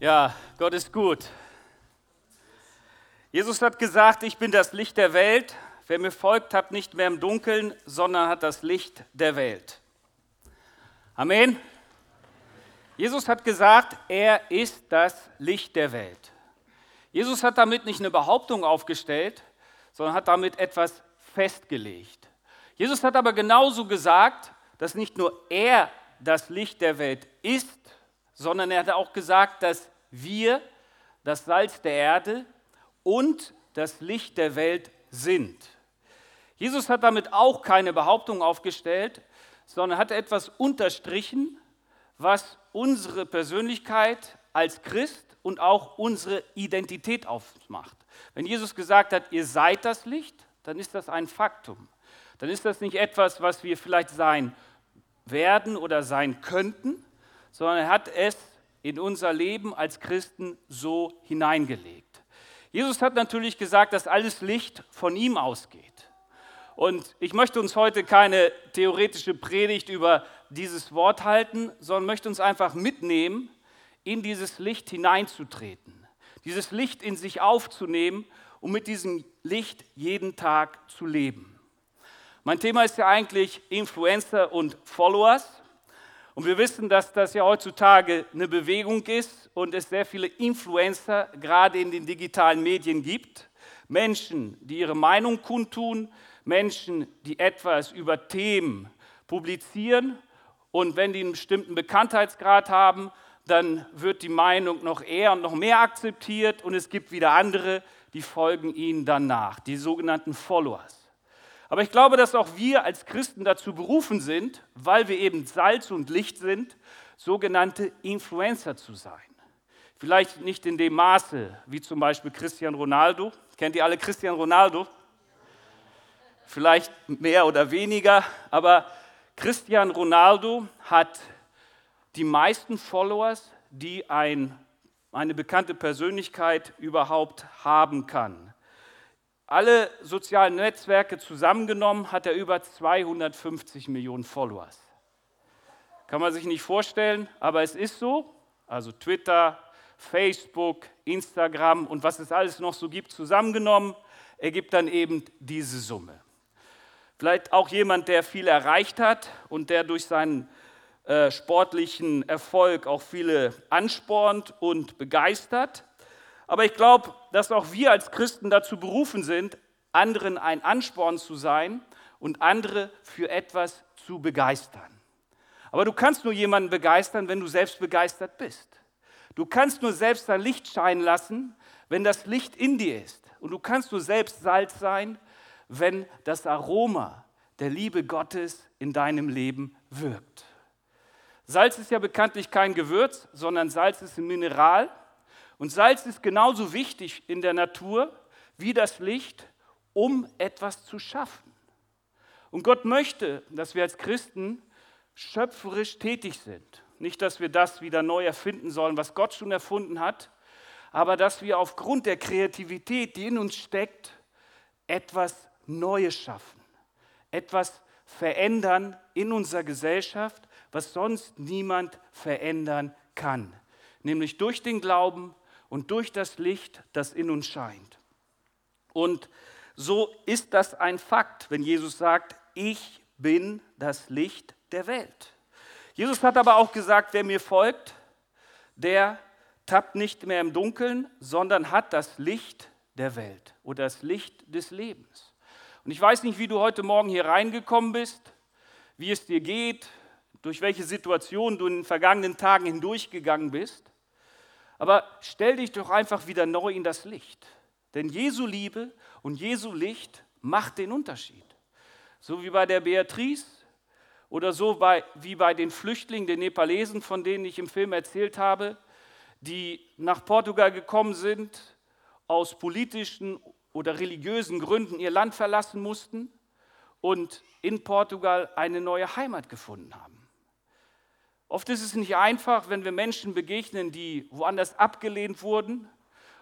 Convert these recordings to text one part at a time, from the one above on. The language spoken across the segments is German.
Ja, Gott ist gut. Jesus hat gesagt, ich bin das Licht der Welt. Wer mir folgt, hat nicht mehr im Dunkeln, sondern hat das Licht der Welt. Amen. Jesus hat gesagt, er ist das Licht der Welt. Jesus hat damit nicht eine Behauptung aufgestellt, sondern hat damit etwas festgelegt. Jesus hat aber genauso gesagt, dass nicht nur er das Licht der Welt ist, sondern er hat auch gesagt, dass wir das Salz der Erde und das Licht der Welt sind. Jesus hat damit auch keine Behauptung aufgestellt, sondern hat etwas unterstrichen, was unsere Persönlichkeit als Christ und auch unsere Identität ausmacht. Wenn Jesus gesagt hat, ihr seid das Licht, dann ist das ein Faktum. Dann ist das nicht etwas, was wir vielleicht sein werden oder sein könnten, sondern er hat es in unser Leben als Christen so hineingelegt. Jesus hat natürlich gesagt, dass alles Licht von ihm ausgeht. Und ich möchte uns heute keine theoretische Predigt über dieses Wort halten, sondern möchte uns einfach mitnehmen, in dieses Licht hineinzutreten, dieses Licht in sich aufzunehmen und mit diesem Licht jeden Tag zu leben. Mein Thema ist ja eigentlich Influencer und Followers. Und wir wissen, dass das ja heutzutage eine Bewegung ist und es sehr viele Influencer gerade in den digitalen Medien gibt. Menschen, die ihre Meinung kundtun, Menschen, die etwas über Themen publizieren und wenn die einen bestimmten Bekanntheitsgrad haben, dann wird die Meinung noch eher und noch mehr akzeptiert und es gibt wieder andere, die folgen ihnen dann nach, die sogenannten Followers. Aber ich glaube, dass auch wir als Christen dazu berufen sind, weil wir eben Salz und Licht sind, sogenannte Influencer zu sein. Vielleicht nicht in dem Maße wie zum Beispiel Cristiano Ronaldo. Kennt ihr alle Cristiano Ronaldo? Vielleicht mehr oder weniger, aber Cristiano Ronaldo hat die meisten Followers, die ein, eine bekannte Persönlichkeit überhaupt haben kann. Alle sozialen Netzwerke zusammengenommen hat er über 250 Millionen Followers. Kann man sich nicht vorstellen, aber es ist so. Also Twitter, Facebook, Instagram und was es alles noch so gibt, zusammengenommen, ergibt dann eben diese Summe. Vielleicht auch jemand, der viel erreicht hat und der durch seinen äh, sportlichen Erfolg auch viele anspornt und begeistert. Aber ich glaube, dass auch wir als Christen dazu berufen sind, anderen ein Ansporn zu sein und andere für etwas zu begeistern. Aber du kannst nur jemanden begeistern, wenn du selbst begeistert bist. Du kannst nur selbst dein Licht scheinen lassen, wenn das Licht in dir ist. Und du kannst nur selbst Salz sein, wenn das Aroma der Liebe Gottes in deinem Leben wirkt. Salz ist ja bekanntlich kein Gewürz, sondern Salz ist ein Mineral. Und Salz ist genauso wichtig in der Natur wie das Licht, um etwas zu schaffen. Und Gott möchte, dass wir als Christen schöpferisch tätig sind. Nicht, dass wir das wieder neu erfinden sollen, was Gott schon erfunden hat, aber dass wir aufgrund der Kreativität, die in uns steckt, etwas Neues schaffen, etwas verändern in unserer Gesellschaft, was sonst niemand verändern kann, nämlich durch den Glauben und durch das Licht, das in uns scheint. Und so ist das ein Fakt, wenn Jesus sagt, ich bin das Licht der Welt. Jesus hat aber auch gesagt, wer mir folgt, der tappt nicht mehr im Dunkeln, sondern hat das Licht der Welt oder das Licht des Lebens. Und ich weiß nicht, wie du heute Morgen hier reingekommen bist, wie es dir geht, durch welche Situation du in den vergangenen Tagen hindurchgegangen bist. Aber stell dich doch einfach wieder neu in das Licht. Denn Jesu Liebe und Jesu Licht macht den Unterschied. So wie bei der Beatrice oder so bei, wie bei den Flüchtlingen, den Nepalesen, von denen ich im Film erzählt habe, die nach Portugal gekommen sind, aus politischen oder religiösen Gründen ihr Land verlassen mussten und in Portugal eine neue Heimat gefunden haben. Oft ist es nicht einfach, wenn wir Menschen begegnen, die woanders abgelehnt wurden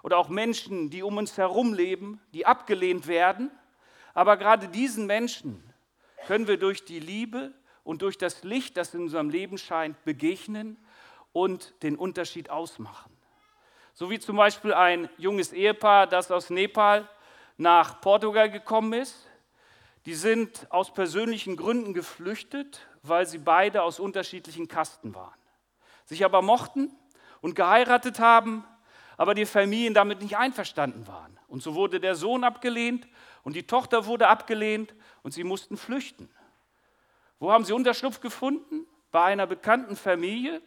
oder auch Menschen, die um uns herum leben, die abgelehnt werden. Aber gerade diesen Menschen können wir durch die Liebe und durch das Licht, das in unserem Leben scheint, begegnen und den Unterschied ausmachen. So wie zum Beispiel ein junges Ehepaar, das aus Nepal nach Portugal gekommen ist. Die sind aus persönlichen Gründen geflüchtet, weil sie beide aus unterschiedlichen Kasten waren. Sich aber mochten und geheiratet haben, aber die Familien damit nicht einverstanden waren. Und so wurde der Sohn abgelehnt und die Tochter wurde abgelehnt und sie mussten flüchten. Wo haben sie Unterschlupf gefunden? Bei einer bekannten Familie,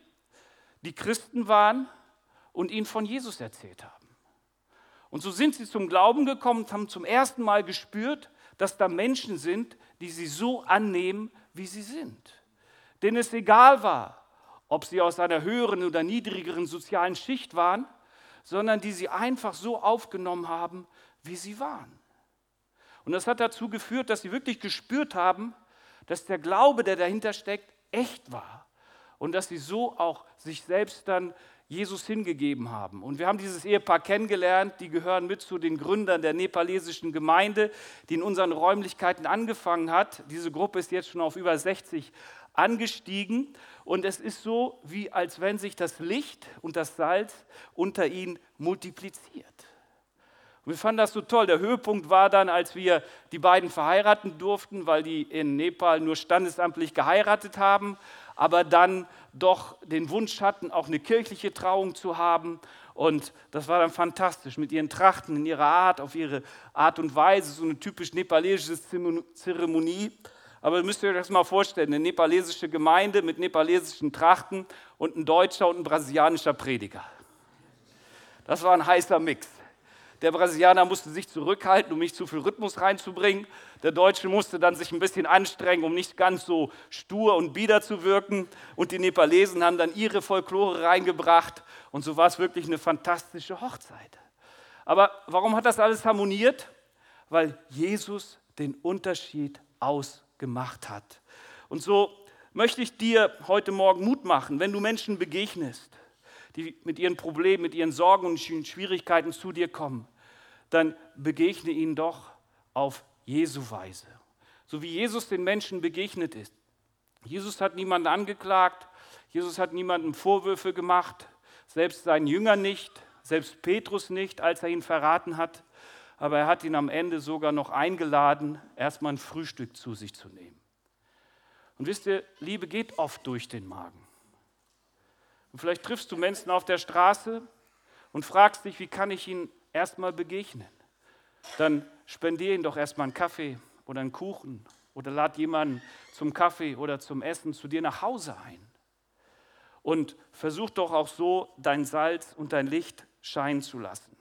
die Christen waren und ihnen von Jesus erzählt haben. Und so sind sie zum Glauben gekommen und haben zum ersten Mal gespürt, dass da Menschen sind, die sie so annehmen, wie sie sind. Denen es egal war, ob sie aus einer höheren oder niedrigeren sozialen Schicht waren, sondern die sie einfach so aufgenommen haben, wie sie waren. Und das hat dazu geführt, dass sie wirklich gespürt haben, dass der Glaube, der dahinter steckt, echt war. Und dass sie so auch sich selbst dann Jesus hingegeben haben. Und wir haben dieses Ehepaar kennengelernt, die gehören mit zu den Gründern der nepalesischen Gemeinde, die in unseren Räumlichkeiten angefangen hat. Diese Gruppe ist jetzt schon auf über 60 angestiegen und es ist so, wie als wenn sich das Licht und das Salz unter ihnen multipliziert. Und wir fanden das so toll. Der Höhepunkt war dann, als wir die beiden verheiraten durften, weil die in Nepal nur standesamtlich geheiratet haben aber dann doch den Wunsch hatten, auch eine kirchliche Trauung zu haben. Und das war dann fantastisch mit ihren Trachten, in ihrer Art, auf ihre Art und Weise, so eine typisch nepalesische Zeremonie. Aber ihr müsst euch das mal vorstellen, eine nepalesische Gemeinde mit nepalesischen Trachten und ein deutscher und ein brasilianischer Prediger. Das war ein heißer Mix. Der Brasilianer musste sich zurückhalten, um nicht zu viel Rhythmus reinzubringen. Der Deutsche musste dann sich ein bisschen anstrengen, um nicht ganz so stur und bieder zu wirken. Und die Nepalesen haben dann ihre Folklore reingebracht. Und so war es wirklich eine fantastische Hochzeit. Aber warum hat das alles harmoniert? Weil Jesus den Unterschied ausgemacht hat. Und so möchte ich dir heute Morgen Mut machen, wenn du Menschen begegnest, die mit ihren Problemen, mit ihren Sorgen und Schwierigkeiten zu dir kommen, dann begegne ihnen doch auf Jesu Weise. So wie Jesus den Menschen begegnet ist. Jesus hat niemanden angeklagt, Jesus hat niemandem Vorwürfe gemacht, selbst seinen Jüngern nicht, selbst Petrus nicht, als er ihn verraten hat. Aber er hat ihn am Ende sogar noch eingeladen, erstmal ein Frühstück zu sich zu nehmen. Und wisst ihr, Liebe geht oft durch den Magen. Und vielleicht triffst du Menschen auf der Straße und fragst dich, wie kann ich ihnen erstmal begegnen? Dann spendiere ihnen doch erstmal einen Kaffee oder einen Kuchen oder lad jemanden zum Kaffee oder zum Essen zu dir nach Hause ein. Und versuch doch auch so dein Salz und dein Licht scheinen zu lassen.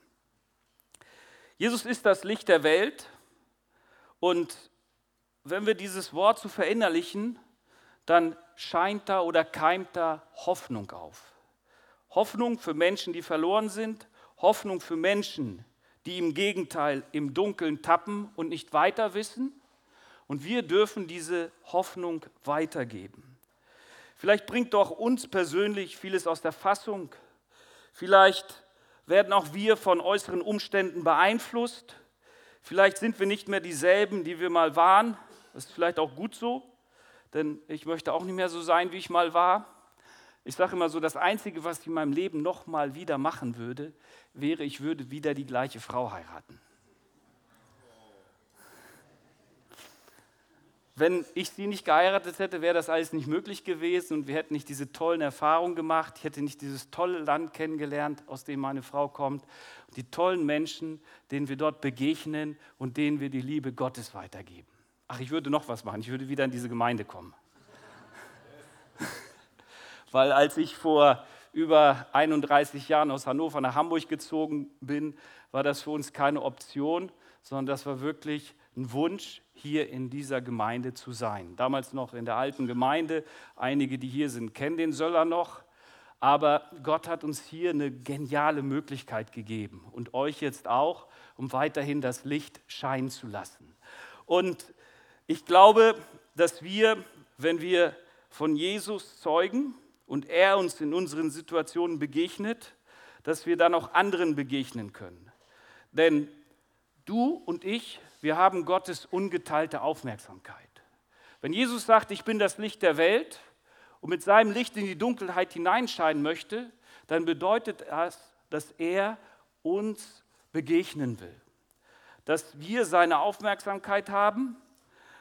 Jesus ist das Licht der Welt und wenn wir dieses Wort zu verinnerlichen, dann scheint da oder keimt da Hoffnung auf. Hoffnung für Menschen, die verloren sind, Hoffnung für Menschen, die im Gegenteil im Dunkeln tappen und nicht weiter wissen. Und wir dürfen diese Hoffnung weitergeben. Vielleicht bringt doch uns persönlich vieles aus der Fassung. Vielleicht werden auch wir von äußeren Umständen beeinflusst. Vielleicht sind wir nicht mehr dieselben, die wir mal waren. Das ist vielleicht auch gut so, denn ich möchte auch nicht mehr so sein, wie ich mal war. Ich sage immer so, das Einzige, was ich in meinem Leben noch mal wieder machen würde, wäre, ich würde wieder die gleiche Frau heiraten. Wenn ich sie nicht geheiratet hätte, wäre das alles nicht möglich gewesen und wir hätten nicht diese tollen Erfahrungen gemacht. Ich hätte nicht dieses tolle Land kennengelernt, aus dem meine Frau kommt. Die tollen Menschen, denen wir dort begegnen und denen wir die Liebe Gottes weitergeben. Ach, ich würde noch was machen. Ich würde wieder in diese Gemeinde kommen. Weil als ich vor über 31 Jahren aus Hannover nach Hamburg gezogen bin, war das für uns keine Option, sondern das war wirklich ein Wunsch, hier in dieser Gemeinde zu sein. Damals noch in der alten Gemeinde. Einige, die hier sind, kennen den Söller noch. Aber Gott hat uns hier eine geniale Möglichkeit gegeben und euch jetzt auch, um weiterhin das Licht scheinen zu lassen. Und ich glaube, dass wir, wenn wir von Jesus zeugen, und er uns in unseren Situationen begegnet, dass wir dann auch anderen begegnen können. Denn du und ich, wir haben Gottes ungeteilte Aufmerksamkeit. Wenn Jesus sagt, ich bin das Licht der Welt und mit seinem Licht in die Dunkelheit hineinscheinen möchte, dann bedeutet das, dass er uns begegnen will, dass wir seine Aufmerksamkeit haben,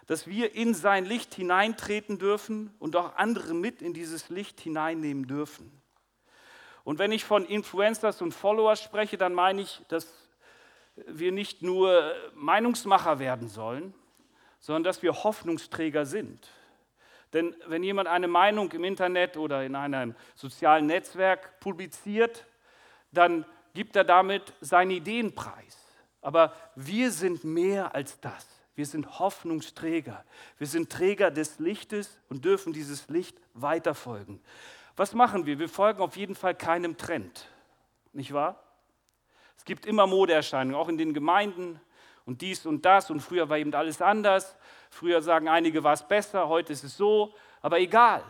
dass wir in sein Licht hineintreten dürfen und auch andere mit in dieses Licht hineinnehmen dürfen. Und wenn ich von Influencers und Followers spreche, dann meine ich, dass wir nicht nur Meinungsmacher werden sollen, sondern dass wir Hoffnungsträger sind. Denn wenn jemand eine Meinung im Internet oder in einem sozialen Netzwerk publiziert, dann gibt er damit seine Ideen preis. Aber wir sind mehr als das. Wir sind Hoffnungsträger. Wir sind Träger des Lichtes und dürfen dieses Licht weiterfolgen. Was machen wir? Wir folgen auf jeden Fall keinem Trend. Nicht wahr? Es gibt immer Modeerscheinungen, auch in den Gemeinden und dies und das und früher war eben alles anders. Früher sagen einige, war es besser, heute ist es so, aber egal.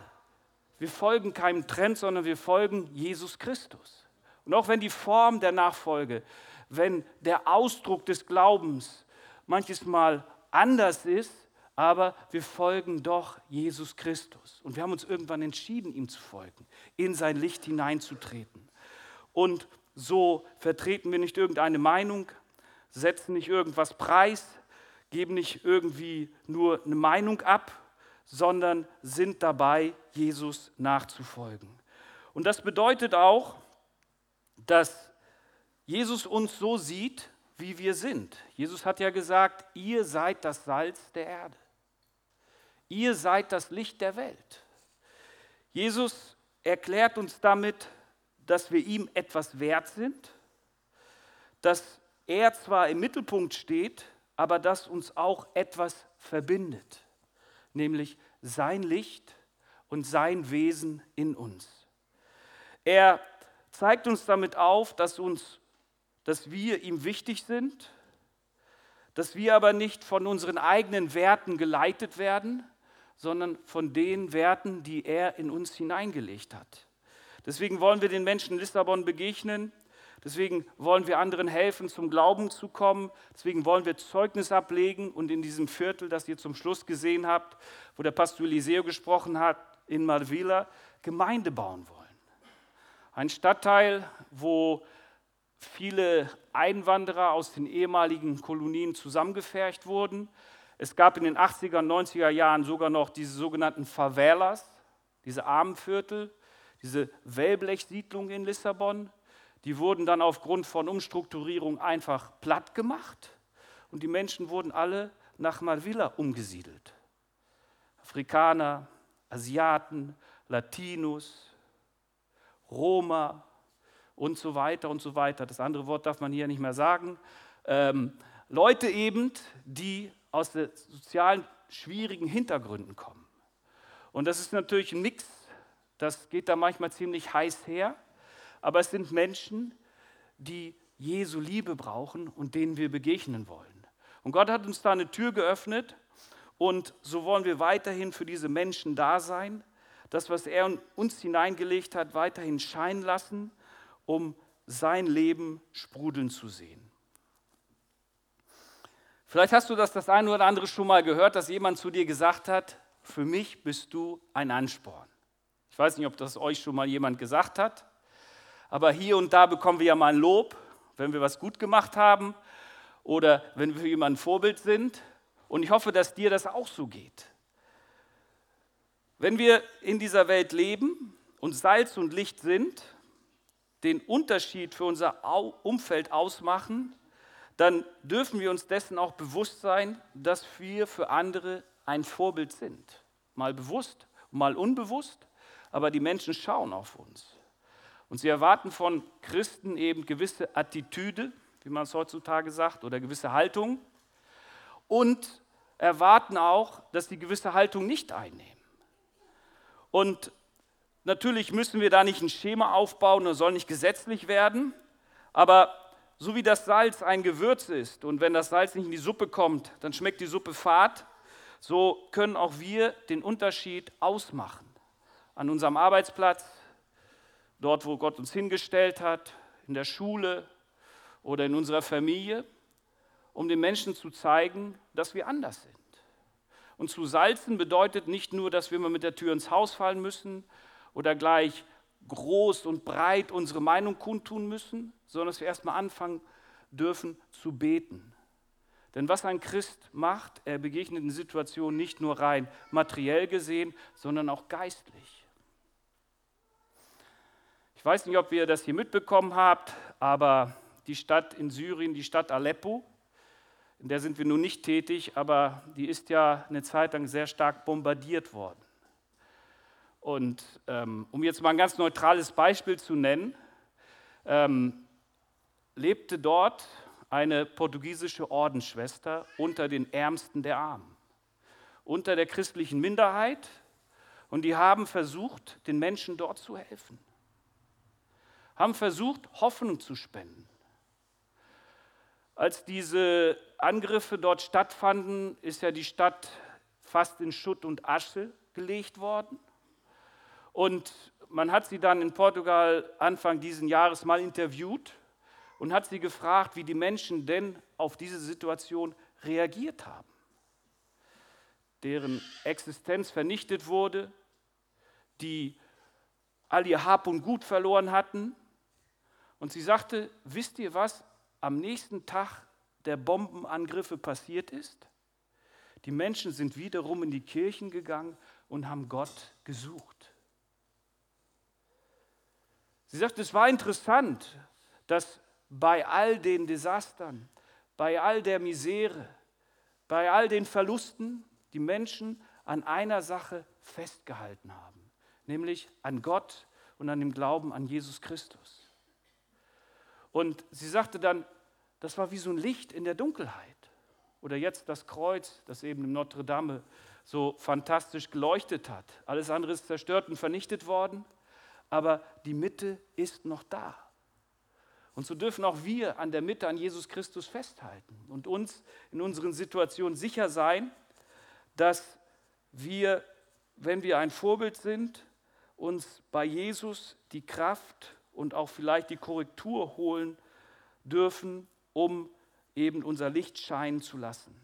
Wir folgen keinem Trend, sondern wir folgen Jesus Christus. Und auch wenn die Form der Nachfolge, wenn der Ausdruck des Glaubens manches Mal anders ist, aber wir folgen doch Jesus Christus. Und wir haben uns irgendwann entschieden, ihm zu folgen, in sein Licht hineinzutreten. Und so vertreten wir nicht irgendeine Meinung, setzen nicht irgendwas preis, geben nicht irgendwie nur eine Meinung ab, sondern sind dabei, Jesus nachzufolgen. Und das bedeutet auch, dass Jesus uns so sieht, wie wir sind. Jesus hat ja gesagt, ihr seid das Salz der Erde. Ihr seid das Licht der Welt. Jesus erklärt uns damit, dass wir ihm etwas wert sind, dass er zwar im Mittelpunkt steht, aber dass uns auch etwas verbindet, nämlich sein Licht und sein Wesen in uns. Er zeigt uns damit auf, dass, uns, dass wir ihm wichtig sind, dass wir aber nicht von unseren eigenen Werten geleitet werden, sondern von den Werten, die er in uns hineingelegt hat. Deswegen wollen wir den Menschen in Lissabon begegnen Deswegen wollen wir anderen helfen, zum Glauben zu kommen. Deswegen wollen wir Zeugnis ablegen und in diesem Viertel, das ihr zum Schluss gesehen habt, wo der Pastor Eliseo gesprochen hat, in Malvila, Gemeinde bauen wollen. Ein Stadtteil, wo viele Einwanderer aus den ehemaligen Kolonien zusammengefercht wurden. Es gab in den 80er und 90er Jahren sogar noch diese sogenannten Favelas, diese Armenviertel, diese Wellblechsiedlung in Lissabon. Die wurden dann aufgrund von Umstrukturierung einfach platt gemacht und die Menschen wurden alle nach Malvilla umgesiedelt. Afrikaner, Asiaten, Latinos, Roma und so weiter und so weiter. Das andere Wort darf man hier nicht mehr sagen. Ähm, Leute eben, die aus sozialen schwierigen Hintergründen kommen. Und das ist natürlich ein Mix, das geht da manchmal ziemlich heiß her aber es sind Menschen, die Jesu Liebe brauchen und denen wir begegnen wollen. Und Gott hat uns da eine Tür geöffnet und so wollen wir weiterhin für diese Menschen da sein, das, was er uns hineingelegt hat, weiterhin scheinen lassen, um sein Leben sprudeln zu sehen. Vielleicht hast du das das eine oder andere schon mal gehört, dass jemand zu dir gesagt hat, für mich bist du ein Ansporn. Ich weiß nicht, ob das euch schon mal jemand gesagt hat aber hier und da bekommen wir ja mal ein Lob, wenn wir was gut gemacht haben oder wenn wir für jemanden Vorbild sind. Und ich hoffe, dass dir das auch so geht. Wenn wir in dieser Welt leben und Salz und Licht sind, den Unterschied für unser Umfeld ausmachen, dann dürfen wir uns dessen auch bewusst sein, dass wir für andere ein Vorbild sind. Mal bewusst, mal unbewusst, aber die Menschen schauen auf uns. Und sie erwarten von Christen eben gewisse Attitüde, wie man es heutzutage sagt, oder gewisse Haltung. Und erwarten auch, dass sie gewisse Haltung nicht einnehmen. Und natürlich müssen wir da nicht ein Schema aufbauen und soll nicht gesetzlich werden, aber so wie das Salz ein Gewürz ist und wenn das Salz nicht in die Suppe kommt, dann schmeckt die Suppe fad, so können auch wir den Unterschied ausmachen. An unserem Arbeitsplatz, dort, wo Gott uns hingestellt hat, in der Schule oder in unserer Familie, um den Menschen zu zeigen, dass wir anders sind. Und zu salzen bedeutet nicht nur, dass wir immer mit der Tür ins Haus fallen müssen oder gleich groß und breit unsere Meinung kundtun müssen, sondern dass wir erstmal anfangen dürfen zu beten. Denn was ein Christ macht, er begegnet in Situationen nicht nur rein materiell gesehen, sondern auch geistlich. Ich weiß nicht, ob ihr das hier mitbekommen habt, aber die Stadt in Syrien, die Stadt Aleppo, in der sind wir nun nicht tätig, aber die ist ja eine Zeit lang sehr stark bombardiert worden. Und ähm, um jetzt mal ein ganz neutrales Beispiel zu nennen, ähm, lebte dort eine portugiesische Ordensschwester unter den Ärmsten der Armen, unter der christlichen Minderheit. Und die haben versucht, den Menschen dort zu helfen, haben versucht, Hoffnung zu spenden. Als diese Angriffe dort stattfanden, ist ja die Stadt fast in Schutt und Asche gelegt worden. Und man hat sie dann in Portugal Anfang dieses Jahres mal interviewt und hat sie gefragt, wie die Menschen denn auf diese Situation reagiert haben. Deren Existenz vernichtet wurde, die all ihr Hab und Gut verloren hatten. Und sie sagte, wisst ihr was am nächsten Tag der Bombenangriffe passiert ist? Die Menschen sind wiederum in die Kirchen gegangen und haben Gott gesucht. Sie sagt, es war interessant, dass bei all den Desastern, bei all der Misere, bei all den Verlusten die Menschen an einer Sache festgehalten haben, nämlich an Gott und an dem Glauben an Jesus Christus. Und sie sagte dann, das war wie so ein Licht in der Dunkelheit. Oder jetzt das Kreuz, das eben im Notre Dame so fantastisch geleuchtet hat. Alles andere ist zerstört und vernichtet worden aber die Mitte ist noch da. Und so dürfen auch wir an der Mitte, an Jesus Christus festhalten und uns in unseren Situationen sicher sein, dass wir, wenn wir ein Vorbild sind, uns bei Jesus die Kraft und auch vielleicht die Korrektur holen dürfen, um eben unser Licht scheinen zu lassen.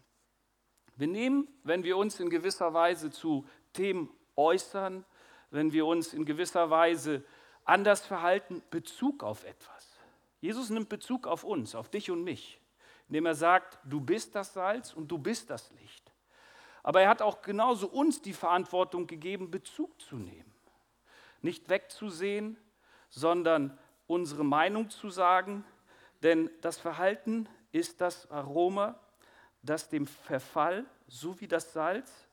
Wir nehmen, wenn wir uns in gewisser Weise zu Themen äußern, wenn wir uns in gewisser Weise anders verhalten, Bezug auf etwas. Jesus nimmt Bezug auf uns, auf dich und mich, indem er sagt, du bist das Salz und du bist das Licht. Aber er hat auch genauso uns die Verantwortung gegeben, Bezug zu nehmen. Nicht wegzusehen, sondern unsere Meinung zu sagen, denn das Verhalten ist das Aroma, das dem Verfall, so wie das Salz,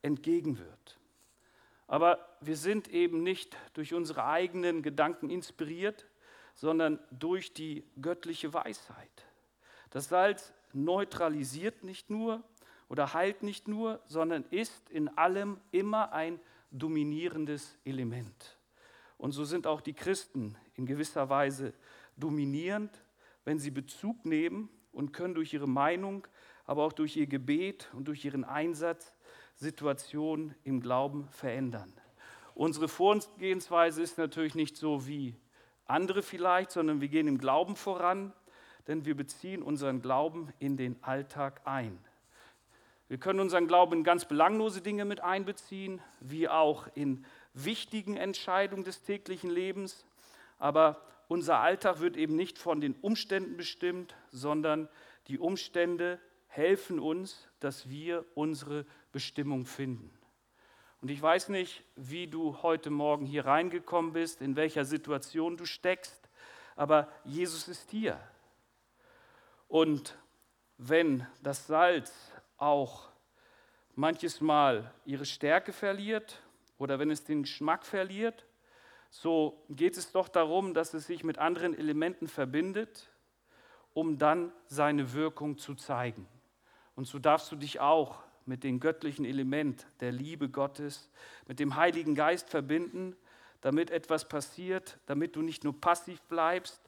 entgegenwirkt. Aber wir sind eben nicht durch unsere eigenen Gedanken inspiriert, sondern durch die göttliche Weisheit. Das Salz neutralisiert nicht nur oder heilt nicht nur, sondern ist in allem immer ein dominierendes Element. Und so sind auch die Christen in gewisser Weise dominierend, wenn sie Bezug nehmen und können durch ihre Meinung, aber auch durch ihr Gebet und durch ihren Einsatz Situation im Glauben verändern. Unsere Vorgehensweise ist natürlich nicht so wie andere vielleicht, sondern wir gehen im Glauben voran, denn wir beziehen unseren Glauben in den Alltag ein. Wir können unseren Glauben in ganz belanglose Dinge mit einbeziehen, wie auch in wichtigen Entscheidungen des täglichen Lebens. Aber unser Alltag wird eben nicht von den Umständen bestimmt, sondern die Umstände helfen uns, dass wir unsere Bestimmung finden. Und ich weiß nicht, wie du heute Morgen hier reingekommen bist, in welcher Situation du steckst, aber Jesus ist hier. Und wenn das Salz auch manches Mal ihre Stärke verliert oder wenn es den Geschmack verliert, so geht es doch darum, dass es sich mit anderen Elementen verbindet, um dann seine Wirkung zu zeigen. Und so darfst du dich auch mit dem göttlichen Element der Liebe Gottes, mit dem Heiligen Geist verbinden, damit etwas passiert, damit du nicht nur passiv bleibst,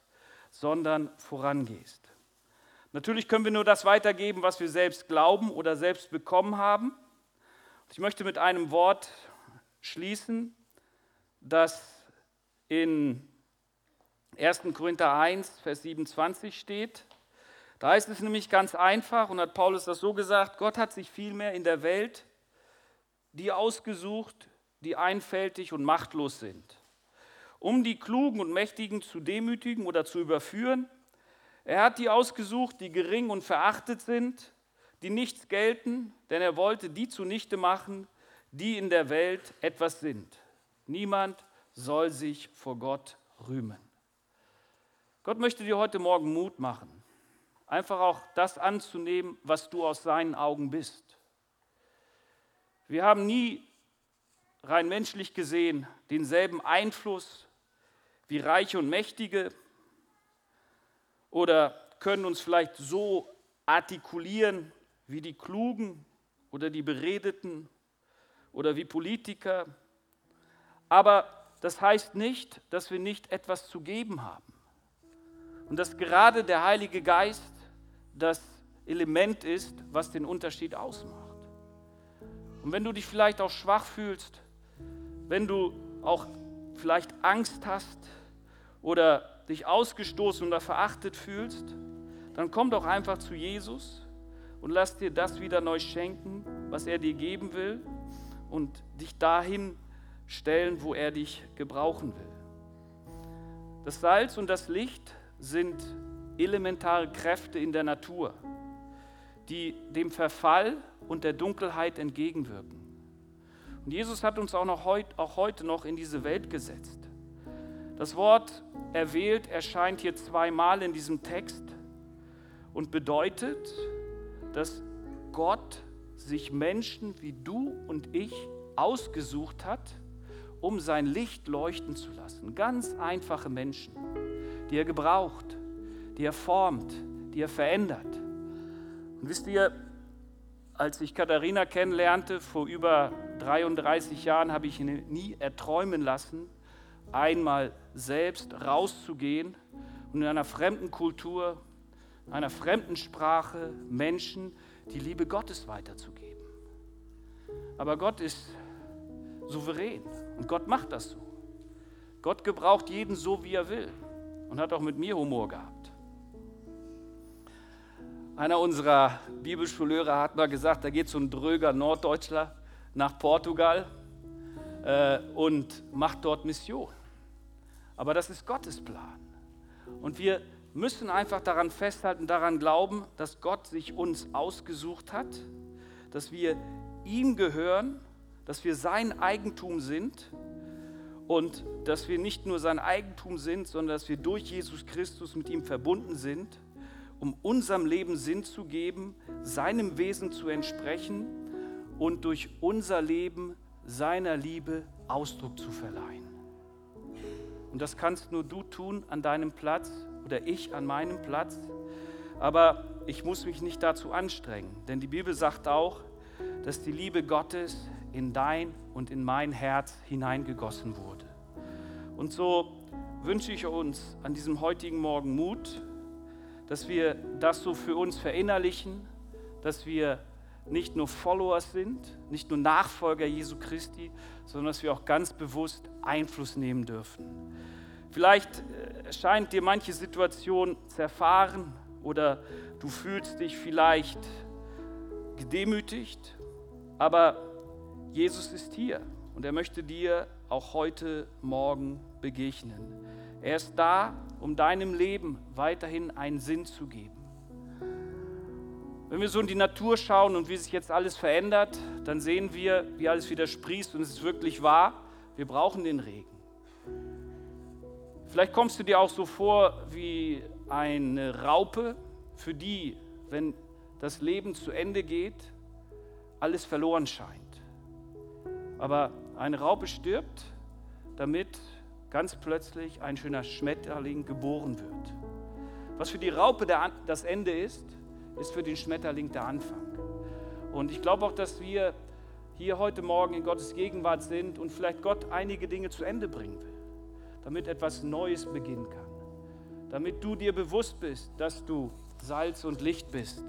sondern vorangehst. Natürlich können wir nur das weitergeben, was wir selbst glauben oder selbst bekommen haben. Ich möchte mit einem Wort schließen, das in 1. Korinther 1, Vers 27 steht. Da heißt es nämlich ganz einfach, und hat Paulus das so gesagt, Gott hat sich vielmehr in der Welt die ausgesucht, die einfältig und machtlos sind, um die Klugen und Mächtigen zu demütigen oder zu überführen. Er hat die ausgesucht, die gering und verachtet sind, die nichts gelten, denn er wollte die zunichte machen, die in der Welt etwas sind. Niemand soll sich vor Gott rühmen. Gott möchte dir heute Morgen Mut machen, einfach auch das anzunehmen, was du aus seinen Augen bist. Wir haben nie rein menschlich gesehen denselben Einfluss wie Reiche und Mächtige oder können uns vielleicht so artikulieren wie die Klugen oder die Beredeten oder wie Politiker. Aber das heißt nicht, dass wir nicht etwas zu geben haben. Und dass gerade der Heilige Geist das Element ist, was den Unterschied ausmacht. Und wenn du dich vielleicht auch schwach fühlst, wenn du auch vielleicht Angst hast oder dich ausgestoßen oder verachtet fühlst, dann komm doch einfach zu Jesus und lass dir das wieder neu schenken, was er dir geben will und dich dahin stellen, wo er dich gebrauchen will. Das Salz und das Licht sind elementare Kräfte in der Natur, die dem Verfall und der Dunkelheit entgegenwirken. Und Jesus hat uns auch, noch heut, auch heute noch in diese Welt gesetzt. Das Wort erwählt erscheint hier zweimal in diesem Text und bedeutet, dass Gott sich Menschen wie du und ich ausgesucht hat, um sein Licht leuchten zu lassen. Ganz einfache Menschen die er gebraucht, die er formt, die er verändert. Und wisst ihr, als ich Katharina kennenlernte, vor über 33 Jahren, habe ich nie erträumen lassen, einmal selbst rauszugehen und in einer fremden Kultur, einer fremden Sprache Menschen die Liebe Gottes weiterzugeben. Aber Gott ist souverän und Gott macht das so. Gott gebraucht jeden so, wie er will und hat auch mit mir Humor gehabt. Einer unserer Bibelschullehrer hat mal gesagt, da geht so ein dröger Norddeutscher nach Portugal äh, und macht dort Mission. Aber das ist Gottes Plan. Und wir müssen einfach daran festhalten, daran glauben, dass Gott sich uns ausgesucht hat, dass wir ihm gehören, dass wir sein Eigentum sind und dass wir nicht nur sein Eigentum sind, sondern dass wir durch Jesus Christus mit ihm verbunden sind, um unserem Leben Sinn zu geben, seinem Wesen zu entsprechen und durch unser Leben seiner Liebe Ausdruck zu verleihen. Und das kannst nur du tun an deinem Platz oder ich an meinem Platz. Aber ich muss mich nicht dazu anstrengen, denn die Bibel sagt auch, dass die Liebe Gottes in dein und in mein Herz hineingegossen wurde. Und so wünsche ich uns an diesem heutigen Morgen Mut, dass wir das so für uns verinnerlichen, dass wir nicht nur Followers sind, nicht nur Nachfolger Jesu Christi, sondern dass wir auch ganz bewusst Einfluss nehmen dürfen. Vielleicht äh, erscheint dir manche Situation zerfahren oder du fühlst dich vielleicht gedemütigt, aber Jesus ist hier und er möchte dir auch heute Morgen begegnen. Er ist da, um deinem Leben weiterhin einen Sinn zu geben. Wenn wir so in die Natur schauen und wie sich jetzt alles verändert, dann sehen wir, wie alles wieder sprießt und es ist wirklich wahr, wir brauchen den Regen. Vielleicht kommst du dir auch so vor wie eine Raupe, für die, wenn das Leben zu Ende geht, alles verloren scheint. Aber eine Raupe stirbt, damit ganz plötzlich ein schöner Schmetterling geboren wird. Was für die Raupe das Ende ist, ist für den Schmetterling der Anfang. Und ich glaube auch, dass wir hier heute Morgen in Gottes Gegenwart sind und vielleicht Gott einige Dinge zu Ende bringen will, damit etwas Neues beginnen kann. Damit du dir bewusst bist, dass du Salz und Licht bist.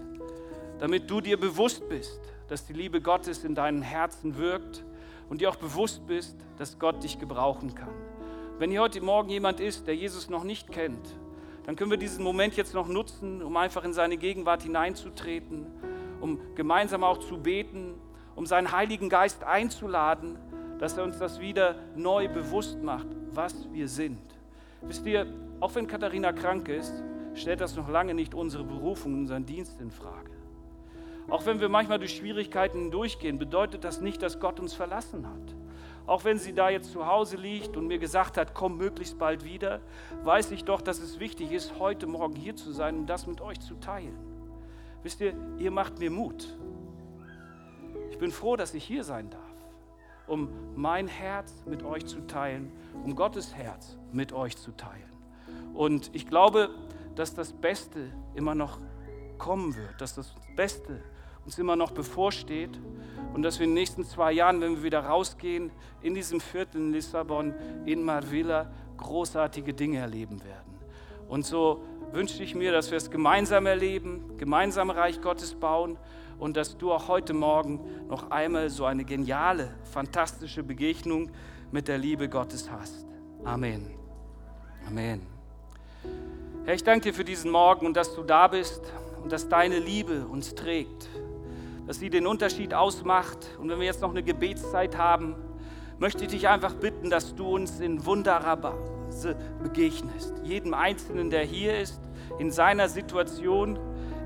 Damit du dir bewusst bist, dass die Liebe Gottes in deinem Herzen wirkt und dir auch bewusst bist, dass Gott dich gebrauchen kann. Wenn hier heute Morgen jemand ist, der Jesus noch nicht kennt, dann können wir diesen Moment jetzt noch nutzen, um einfach in seine Gegenwart hineinzutreten, um gemeinsam auch zu beten, um seinen Heiligen Geist einzuladen, dass er uns das wieder neu bewusst macht, was wir sind. Wisst ihr, auch wenn Katharina krank ist, stellt das noch lange nicht unsere Berufung, unseren Dienst in Frage. Auch wenn wir manchmal durch Schwierigkeiten durchgehen, bedeutet das nicht, dass Gott uns verlassen hat. Auch wenn sie da jetzt zu Hause liegt und mir gesagt hat, komm möglichst bald wieder, weiß ich doch, dass es wichtig ist, heute Morgen hier zu sein, um das mit euch zu teilen. Wisst ihr, ihr macht mir Mut. Ich bin froh, dass ich hier sein darf, um mein Herz mit euch zu teilen, um Gottes Herz mit euch zu teilen. Und ich glaube, dass das Beste immer noch kommen wird, dass das Beste uns immer noch bevorsteht und dass wir in den nächsten zwei Jahren, wenn wir wieder rausgehen, in diesem Viertel in Lissabon, in Marvilla, großartige Dinge erleben werden. Und so wünsche ich mir, dass wir es gemeinsam erleben, gemeinsam Reich Gottes bauen und dass du auch heute Morgen noch einmal so eine geniale, fantastische Begegnung mit der Liebe Gottes hast. Amen. Amen. Herr, ich danke dir für diesen Morgen und dass du da bist und dass deine Liebe uns trägt, dass sie den Unterschied ausmacht. Und wenn wir jetzt noch eine Gebetszeit haben, möchte ich dich einfach bitten, dass du uns in wunderbarer Weise begegnest. Jedem Einzelnen, der hier ist, in seiner Situation,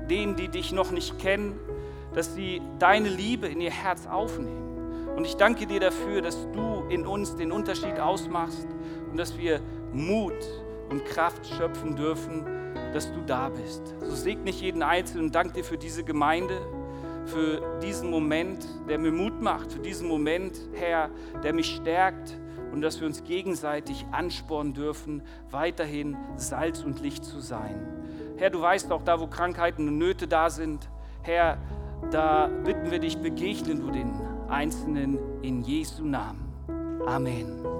denen, die dich noch nicht kennen, dass sie deine Liebe in ihr Herz aufnehmen. Und ich danke dir dafür, dass du in uns den Unterschied ausmachst und dass wir Mut und Kraft schöpfen dürfen, dass du da bist. So segne ich jeden Einzelnen und danke dir für diese Gemeinde, für diesen Moment, der mir Mut macht, für diesen Moment, Herr, der mich stärkt und dass wir uns gegenseitig anspornen dürfen, weiterhin Salz und Licht zu sein. Herr, du weißt auch da, wo Krankheiten und Nöte da sind. Herr, da bitten wir dich, begegnen du den Einzelnen in Jesu Namen. Amen.